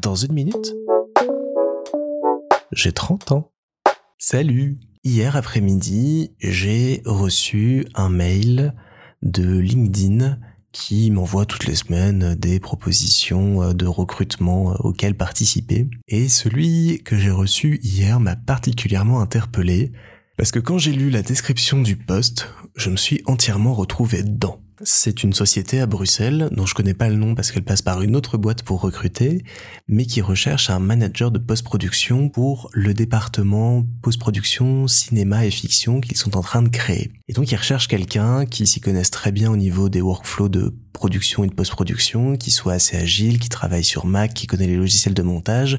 Dans une minute, j'ai 30 ans. Salut Hier après-midi, j'ai reçu un mail de LinkedIn qui m'envoie toutes les semaines des propositions de recrutement auxquelles participer. Et celui que j'ai reçu hier m'a particulièrement interpellé parce que quand j'ai lu la description du poste, je me suis entièrement retrouvé dedans. C'est une société à Bruxelles dont je connais pas le nom parce qu'elle passe par une autre boîte pour recruter, mais qui recherche un manager de post-production pour le département post-production, cinéma et fiction qu'ils sont en train de créer. Et donc ils recherchent quelqu'un qui s'y connaisse très bien au niveau des workflows de production et de post-production, qui soit assez agile, qui travaille sur Mac, qui connaît les logiciels de montage.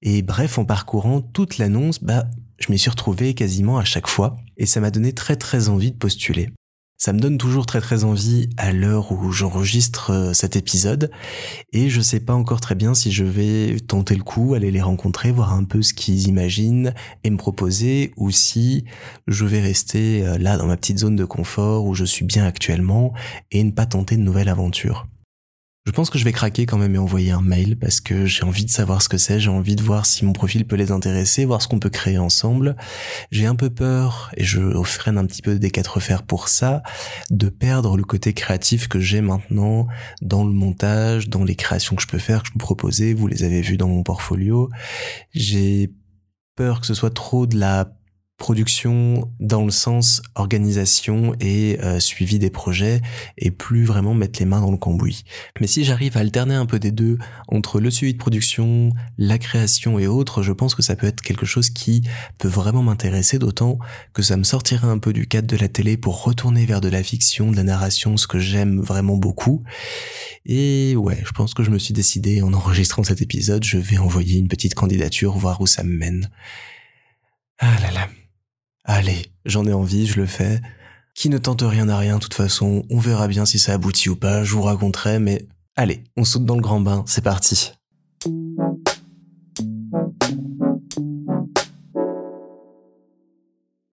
Et bref, en parcourant toute l'annonce, bah, je m'y suis retrouvé quasiment à chaque fois et ça m'a donné très très envie de postuler. Ça me donne toujours très très envie à l'heure où j'enregistre euh, cet épisode et je sais pas encore très bien si je vais tenter le coup, aller les rencontrer, voir un peu ce qu'ils imaginent et me proposer ou si je vais rester euh, là dans ma petite zone de confort où je suis bien actuellement et ne pas tenter de nouvelles aventures. Je pense que je vais craquer quand même et envoyer un mail parce que j'ai envie de savoir ce que c'est, j'ai envie de voir si mon profil peut les intéresser, voir ce qu'on peut créer ensemble. J'ai un peu peur, et je freine un petit peu des quatre fers pour ça, de perdre le côté créatif que j'ai maintenant dans le montage, dans les créations que je peux faire, que je peux proposer. Vous les avez vues dans mon portfolio. J'ai peur que ce soit trop de la production dans le sens organisation et euh, suivi des projets et plus vraiment mettre les mains dans le cambouis. Mais si j'arrive à alterner un peu des deux entre le suivi de production, la création et autres, je pense que ça peut être quelque chose qui peut vraiment m'intéresser d'autant que ça me sortirait un peu du cadre de la télé pour retourner vers de la fiction, de la narration, ce que j'aime vraiment beaucoup. Et ouais, je pense que je me suis décidé en enregistrant cet épisode, je vais envoyer une petite candidature, voir où ça me mène. Ah là là. Allez, j'en ai envie, je le fais. Qui ne tente rien à rien, de toute façon, on verra bien si ça aboutit ou pas, je vous raconterai, mais allez, on saute dans le grand bain, c'est parti.